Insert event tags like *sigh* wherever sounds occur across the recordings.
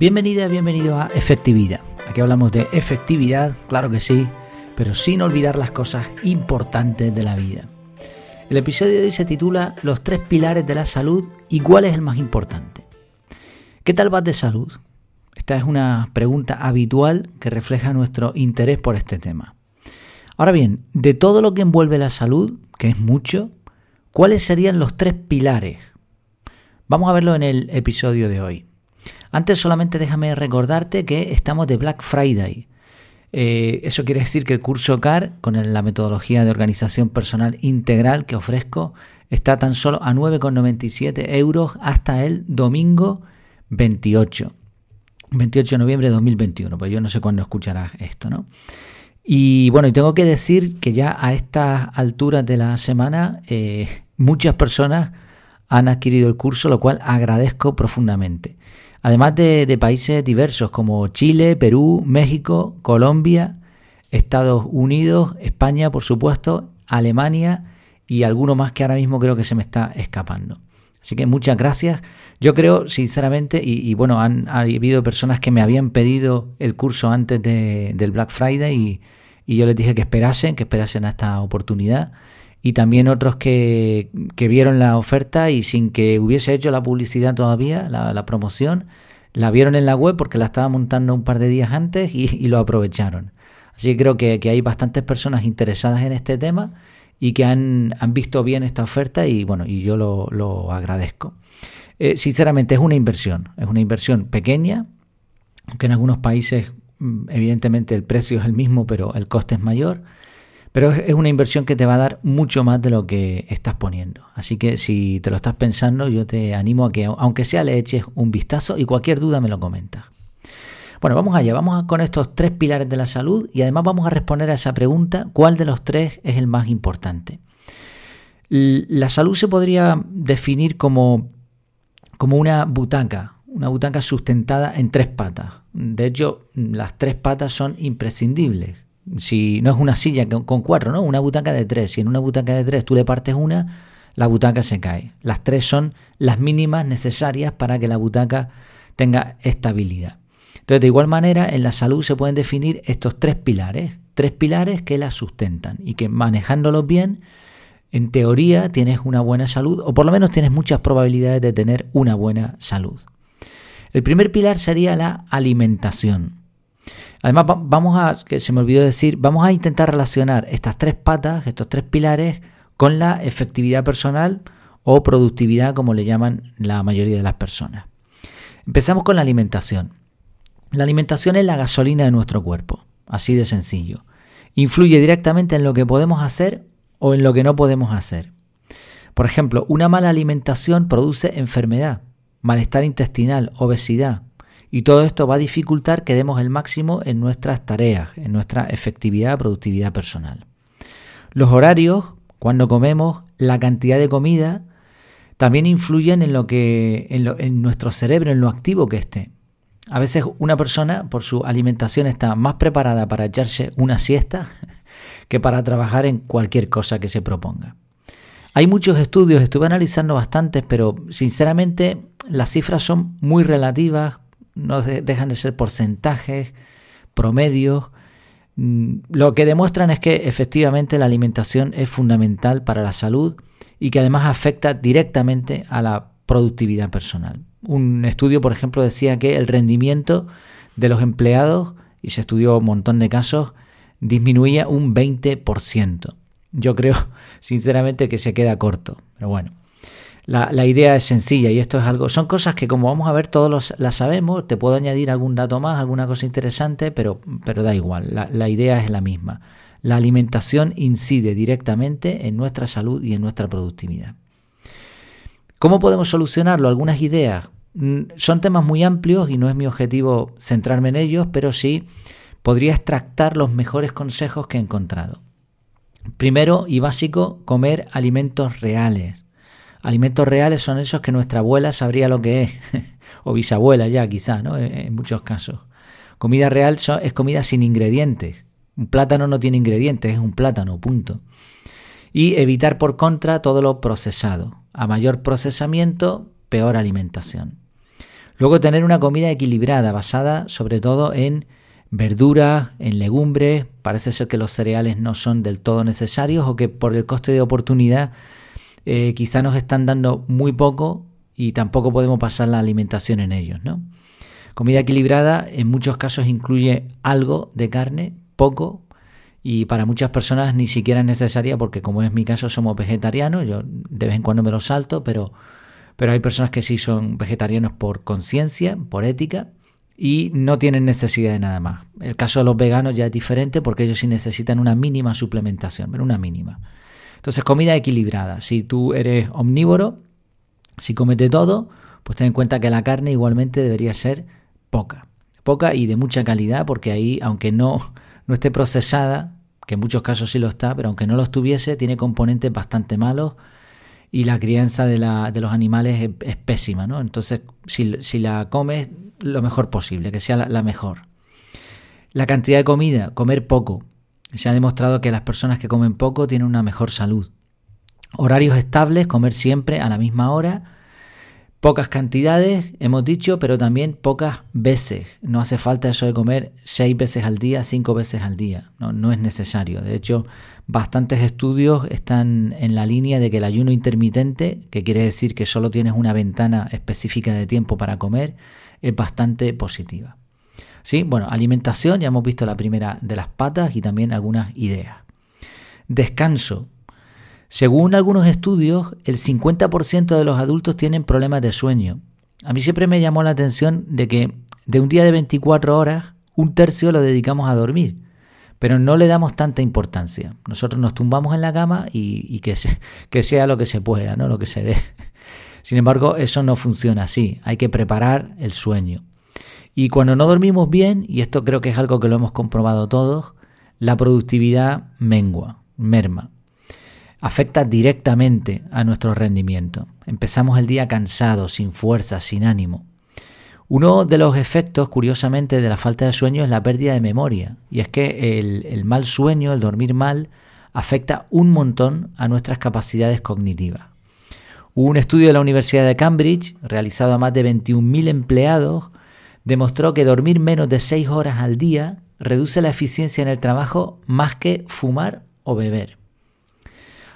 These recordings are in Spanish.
Bienvenida, bienvenido a Efectividad. Aquí hablamos de efectividad, claro que sí, pero sin olvidar las cosas importantes de la vida. El episodio de hoy se titula Los tres pilares de la salud y cuál es el más importante. ¿Qué tal vas de salud? Esta es una pregunta habitual que refleja nuestro interés por este tema. Ahora bien, de todo lo que envuelve la salud, que es mucho, ¿cuáles serían los tres pilares? Vamos a verlo en el episodio de hoy. Antes solamente déjame recordarte que estamos de Black Friday. Eh, eso quiere decir que el curso CAR, con la metodología de organización personal integral que ofrezco, está tan solo a 9,97 euros hasta el domingo 28. 28 de noviembre de 2021, pues yo no sé cuándo escucharás esto, ¿no? Y bueno, y tengo que decir que ya a estas alturas de la semana eh, muchas personas han adquirido el curso, lo cual agradezco profundamente además de, países diversos como Chile, Perú, México, Colombia, Estados Unidos, España, por supuesto, Alemania y alguno más que ahora mismo creo que se me está escapando. Así que muchas gracias. Yo creo, sinceramente, y, bueno, han ha habido personas que me habían pedido el curso antes del Black Friday y, y yo les dije que esperasen, que esperasen a esta oportunidad y también otros que, vieron la oferta y sin que hubiese hecho la publicidad todavía, la, promoción, la vieron en la web porque la estaba montando un par de días antes y, lo aprovecharon. Así que creo que, hay bastantes personas interesadas en este tema y que han, visto bien esta oferta y bueno, y yo lo, agradezco. Eh, sinceramente es una inversión, es una inversión pequeña, aunque en algunos países mm, evidentemente el precio es el mismo, pero el coste es mayor. Pero es una inversión que te va a dar mucho más de lo que estás poniendo. Así que si te lo estás pensando, yo te animo a que, aunque sea, le eches un vistazo y cualquier duda me lo comentas. Bueno, vamos allá, vamos con estos tres pilares de la salud y además vamos a responder a esa pregunta, ¿cuál de los tres es el más importante? La salud se podría definir como, como una butaca, una butaca sustentada en tres patas. De hecho, las tres patas son imprescindibles si no es una silla con cuatro, ¿no? Una butaca de tres. Si en una butaca de tres tú le partes una, la butaca se cae. Las tres son las mínimas necesarias para que la butaca tenga estabilidad. Entonces, de igual manera, en la salud se pueden definir estos tres pilares, tres pilares que la sustentan y que manejándolos bien, en teoría tienes una buena salud o por lo menos tienes muchas probabilidades de tener una buena salud. El primer pilar sería la alimentación. Además, vamos a, que se me olvidó decir, vamos a intentar relacionar estas tres patas, estos tres pilares, con la efectividad personal o productividad, como le llaman la mayoría de las personas. Empezamos con la alimentación. La alimentación es la gasolina de nuestro cuerpo, así de sencillo. Influye directamente en lo que podemos hacer o en lo que no podemos hacer. Por ejemplo, una mala alimentación produce enfermedad, malestar intestinal, obesidad, y todo esto va a dificultar que demos el máximo en nuestras tareas, en nuestra efectividad, productividad personal. Los horarios, cuando comemos, la cantidad de comida, también influyen en lo que en, nuestro cerebro, en lo activo que esté. A veces una persona por su alimentación está más preparada para echarse una siesta *laughs* que para trabajar en cualquier cosa que se proponga. Hay muchos estudios, estuve analizando bastantes, pero sinceramente las cifras son muy relativas, no dejan de ser porcentajes, promedios. Mm, lo que demuestran es que efectivamente la alimentación es fundamental para la salud y que además afecta directamente a la productividad personal. Un estudio, por ejemplo, decía que el rendimiento de los empleados, y se estudió un montón de casos, disminuía un 20%. Yo creo, *laughs* sinceramente, que se queda corto, pero bueno. La, idea es sencilla y esto es algo, son cosas que como vamos a ver todos las sabemos, te puedo añadir algún dato más, alguna cosa interesante, pero, pero da igual, la, la idea es la misma. La alimentación incide directamente en nuestra salud y en nuestra productividad. ¿Cómo podemos solucionarlo? Algunas ideas. Mm, son temas muy amplios y no es mi objetivo centrarme en ellos, pero sí podría extractar los mejores consejos que he encontrado. Primero y básico, comer alimentos reales. Alimentos reales son esos que nuestra abuela sabría lo que es, *laughs* o bisabuela ya quizá, ¿no? En muchos casos. Comida real es comida sin ingredientes. Un plátano no tiene ingredientes, es un plátano, punto. Y evitar por contra todo lo procesado. A mayor procesamiento, peor alimentación. Luego tener una comida equilibrada, basada sobre todo en verduras, en legumbres. Parece ser que los cereales no son del todo necesarios o que por el coste de oportunidad eh, quizá nos están dando muy poco y tampoco podemos pasar la alimentación en ellos, ¿no? Comida equilibrada en muchos casos incluye algo de carne, poco, y para muchas personas ni siquiera es necesaria porque como es mi caso somos vegetarianos, yo de vez en cuando me lo salto, pero, pero hay personas que sí son vegetarianos por conciencia, por ética y no tienen necesidad de nada más. El caso de los veganos ya es diferente porque ellos sí necesitan una mínima suplementación, pero una mínima. Entonces comida equilibrada. Si tú eres omnívoro, si comes de todo, pues ten en cuenta que la carne igualmente debería ser poca. Poca y de mucha calidad porque ahí, aunque no no esté procesada, que en muchos casos sí lo está, pero aunque no lo estuviese, tiene componentes bastante malos y la crianza de, la, de los animales es, pésima, ¿no? Entonces, si, la comes, lo mejor posible, que sea la, mejor. La cantidad de comida, comer poco. Se ha demostrado que las personas que comen poco tienen una mejor salud. Horarios estables, comer siempre a la misma hora Pocas cantidades, hemos dicho, pero también pocas veces. No hace falta eso de comer seis veces al día, cinco veces al día. No, es necesario. De hecho, bastantes estudios están en la línea de que el ayuno intermitente, que quiere decir que solo tienes una ventana específica de tiempo para comer, es bastante positiva. ¿Sí? Bueno, alimentación, ya hemos visto la primera de las patas y también algunas ideas. Descanso, según algunos estudios, el 50% de los adultos tienen problemas de sueño. A mí siempre me llamó la atención de que de un día de 24 horas, un tercio lo dedicamos a dormir, pero no le damos tanta importancia. Nosotros nos tumbamos en la cama y, que, *laughs* que sea lo que se pueda, no lo que se dé. Sin embargo, eso no funciona así. Hay que preparar el sueño. Y cuando no dormimos bien, y esto creo que es algo que lo hemos comprobado todos, la productividad mengua, merma afecta directamente a nuestro rendimiento. Empezamos el día cansados, sin fuerza, sin ánimo. Uno de los efectos, curiosamente, de la falta de sueño es la pérdida de memoria. Y es que el, mal sueño, el dormir mal, afecta un montón a nuestras capacidades cognitivas. Hubo un estudio de la Universidad de Cambridge, realizado a más de 21.000 empleados, demostró que dormir menos de 6 horas al día reduce la eficiencia en el trabajo más que fumar o beber.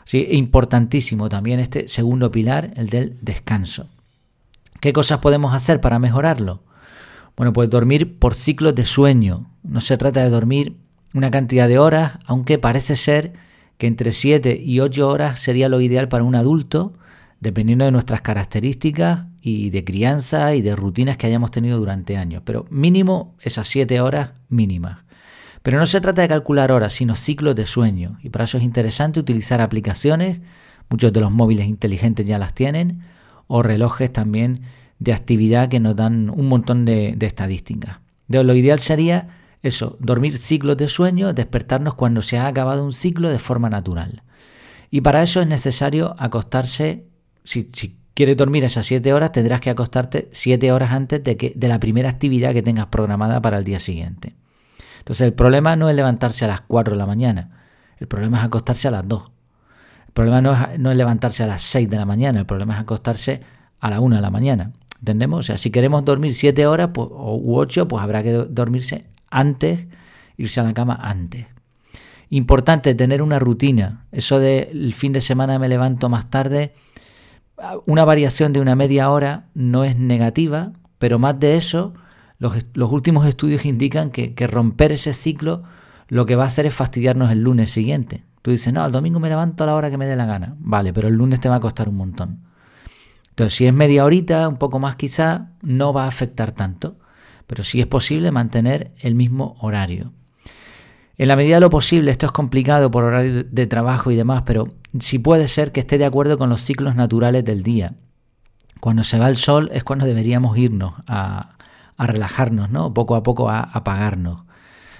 Sí, importantísimo también este segundo pilar, el del descanso. ¿Qué cosas podemos hacer para mejorarlo? Bueno, pues dormir por ciclos de sueño. No se trata de dormir una cantidad de horas, aunque parece ser que entre 7 y 8 horas sería lo ideal para un adulto, dependiendo de nuestras características y de crianza y de rutinas que hayamos tenido durante años. Pero mínimo esas 7 horas mínimas. Pero no se trata de calcular horas, sino ciclos de sueño. Y para eso es interesante utilizar aplicaciones, muchos de los móviles inteligentes ya las tienen, o relojes también de actividad que nos dan un montón de, estadísticas. De lo ideal sería eso, dormir ciclos de sueño, despertarnos cuando se ha acabado un ciclo de forma natural. Y para eso es necesario acostarse, si, quieres dormir esas 7 horas, tendrás que acostarte 7 horas antes de, que, de la primera actividad que tengas programada para el día siguiente. Entonces el problema no es levantarse a las 4 de la mañana, el problema es acostarse a las 2. El problema no es, no es levantarse a las 6 de la mañana, el problema es acostarse a la 1 de la mañana. ¿Entendemos? O sea, si queremos dormir 7 horas pues, u 8, pues habrá que dormirse antes, irse a la cama antes. Importante tener una rutina. Eso de el fin de semana me levanto más tarde, una variación de una media hora no es negativa, pero más de eso los, últimos estudios indican que, romper ese ciclo lo que va a hacer es fastidiarnos el lunes siguiente. Tú dices, no, el domingo me levanto a la hora que me dé la gana. Vale, pero el lunes te va a costar un montón. Entonces, si es media horita, un poco más quizá, no va a afectar tanto. Pero sí es posible mantener el mismo horario. En la medida de lo posible, esto es complicado por horario de trabajo y demás, pero sí puede ser que esté de acuerdo con los ciclos naturales del día. Cuando se va el sol es cuando deberíamos irnos a, a relajarnos, ¿no? Poco a poco a apagarnos.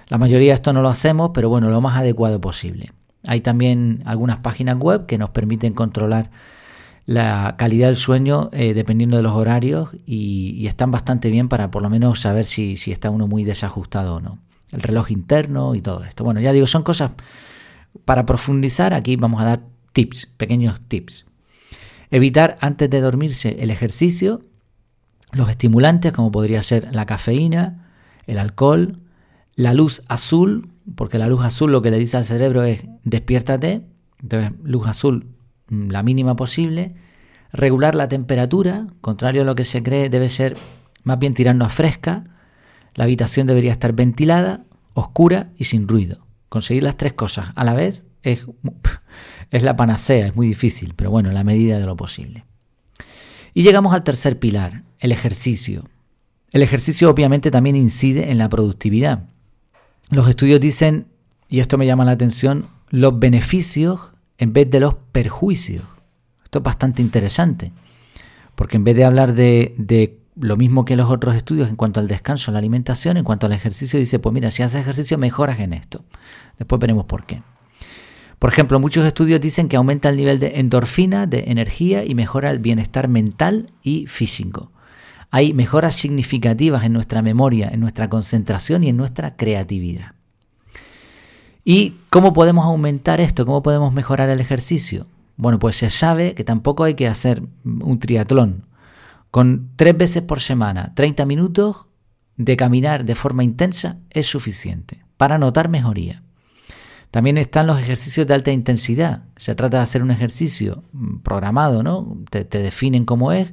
La mayoría de esto no lo hacemos, pero bueno, lo más adecuado posible. Hay también algunas páginas web que nos permiten controlar la calidad del sueño eh, dependiendo de los horarios y, están bastante bien para por lo menos saber si, si está uno muy desajustado o no. El reloj interno y todo esto. Bueno, ya digo, son cosas para profundizar. Aquí vamos a dar tips, pequeños tips. Evitar antes de dormirse el ejercicio los estimulantes, como podría ser la cafeína, el alcohol, la luz azul, porque la luz azul lo que le dice al cerebro es despiértate, entonces luz azul mm, la mínima posible, regular la temperatura, contrario a lo que se cree debe ser más bien tirarnos a fresca, la habitación debería estar ventilada, oscura y sin ruido. Conseguir las tres cosas a la vez es, es la panacea, es muy difícil, pero bueno, en la medida de lo posible. Y llegamos al tercer pilar, el ejercicio. El ejercicio obviamente también incide en la productividad. Los estudios dicen, y esto me llama la atención, los beneficios en vez de los perjuicios. Esto es bastante interesante, porque en vez de hablar de, de lo mismo que los otros estudios en cuanto al descanso, la alimentación, en cuanto al ejercicio, dice, pues mira, si haces ejercicio mejoras en esto. Después veremos por qué. Por ejemplo, muchos estudios dicen que aumenta el nivel de endorfina, de energía y mejora el bienestar mental y físico. Hay mejoras significativas en nuestra memoria, en nuestra concentración y en nuestra creatividad. ¿Y cómo podemos aumentar esto? ¿Cómo podemos mejorar el ejercicio? Bueno, pues se sabe que tampoco hay que hacer un triatlón. Con tres veces por semana, 30 minutos de caminar de forma intensa es suficiente para notar mejoría. También están los ejercicios de alta intensidad. Se trata de hacer un ejercicio mm, programado, ¿no? Te, definen cómo es.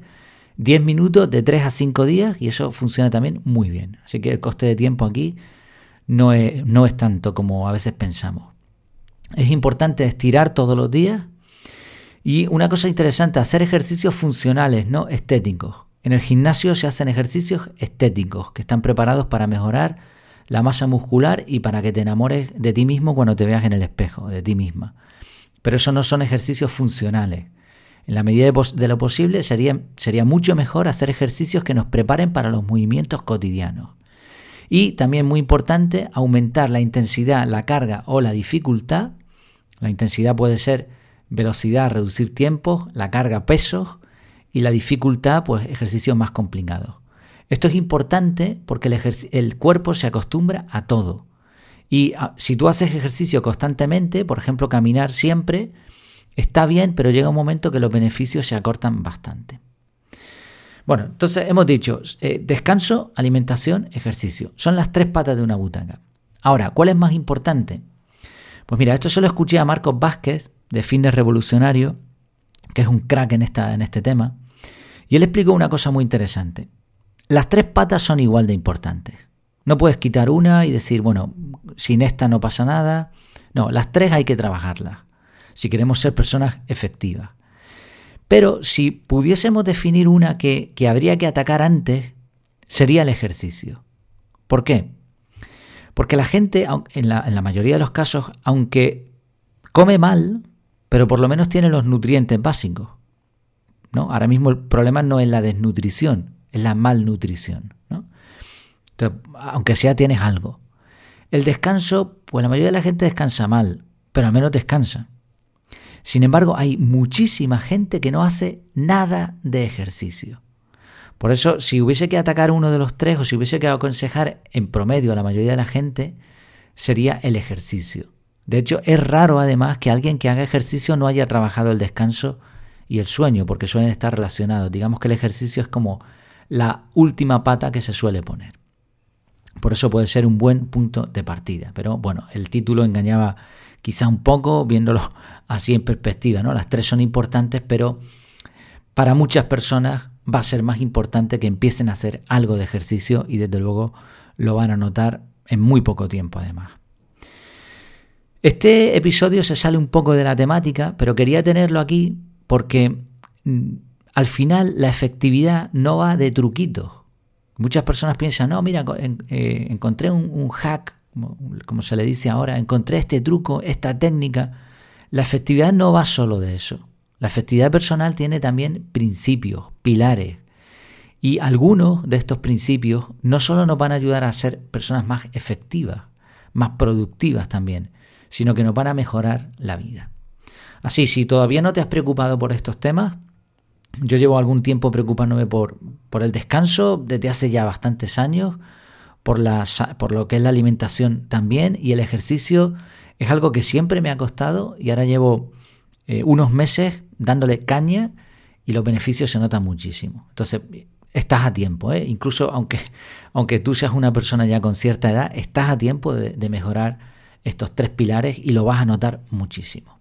10 minutos de 3 a 5 días y eso funciona también muy bien. Así que el coste de tiempo aquí no es, no es tanto como a veces pensamos. Es importante estirar todos los días y una cosa interesante, hacer ejercicios funcionales, no estéticos. En el gimnasio se hacen ejercicios estéticos que están preparados para mejorar la masa muscular y para que te enamores de ti mismo cuando te veas en el espejo, de ti misma. Pero eso no son ejercicios funcionales. En la medida de, lo posible sería, sería mucho mejor hacer ejercicios que nos preparen para los movimientos cotidianos. Y también muy importante, aumentar la intensidad, la carga o la dificultad. La intensidad puede ser velocidad, reducir tiempos, la carga, pesos y la dificultad, pues ejercicios más complicados. Esto es importante porque el, cuerpo se acostumbra a todo. Y ah, si tú haces ejercicio constantemente, por ejemplo, caminar siempre, está bien, pero llega un momento que los beneficios se acortan bastante. Bueno, entonces hemos dicho eh, descanso, alimentación, ejercicio. Son las tres patas de una butaca. Ahora, ¿cuál es más importante? Pues mira, esto se lo escuché a Marcos Vázquez de Fitness Revolucionario, que es un crack en, esta, en este tema, y él explicó una cosa muy interesante. Las tres patas son igual de importantes. No puedes quitar una y decir, bueno, sin esta no pasa nada. No, las tres hay que trabajarlas si queremos ser personas efectivas. Pero si pudiésemos definir una que, habría que atacar antes, sería el ejercicio. ¿Por qué? Porque la gente, en la, en la mayoría de los casos, aunque come mal, pero por lo menos tiene los nutrientes básicos. ¿no? Ahora mismo el problema no es la desnutrición, es la malnutrición. ¿no? aunque sea tienes algo. El descanso, pues la mayoría de la gente descansa mal, pero al menos descansa. Sin embargo, hay muchísima gente que no hace nada de ejercicio. Por eso, si hubiese que atacar uno de los tres o si hubiese que aconsejar en promedio a la mayoría de la gente, sería el ejercicio. De hecho, es raro además que alguien que haga ejercicio no haya trabajado el descanso y el sueño, porque suelen estar relacionados. Digamos que el ejercicio es como la última pata que se suele poner. Por eso puede ser un buen punto de partida. Pero bueno, el título engañaba quizá un poco viéndolo *laughs* así en perspectiva. ¿no? Las tres son importantes, pero para muchas personas va a ser más importante que empiecen a hacer algo de ejercicio y desde luego lo van a notar en muy poco tiempo además. Este episodio se sale un poco de la temática, pero quería tenerlo aquí porque mm, al final la efectividad no va de truquitos. Muchas personas piensan, no, mira, eh, encontré un, hack, como, se le dice ahora, encontré este truco, esta técnica. La efectividad no va solo de eso. La efectividad personal tiene también principios, pilares. Y algunos de estos principios no solo nos van a ayudar a ser personas más efectivas, más productivas también, sino que nos van a mejorar la vida. Así, si todavía no te has preocupado por estos temas, yo llevo algún tiempo preocupándome por, por el descanso desde hace ya bastantes años, por, la, por lo que es la alimentación también y el ejercicio es algo que siempre me ha costado y ahora llevo eh, unos meses dándole caña y los beneficios se notan muchísimo. Entonces, estás a tiempo, ¿eh? incluso aunque, aunque tú seas una persona ya con cierta edad, estás a tiempo de mejorar estos tres pilares y lo vas a notar muchísimo.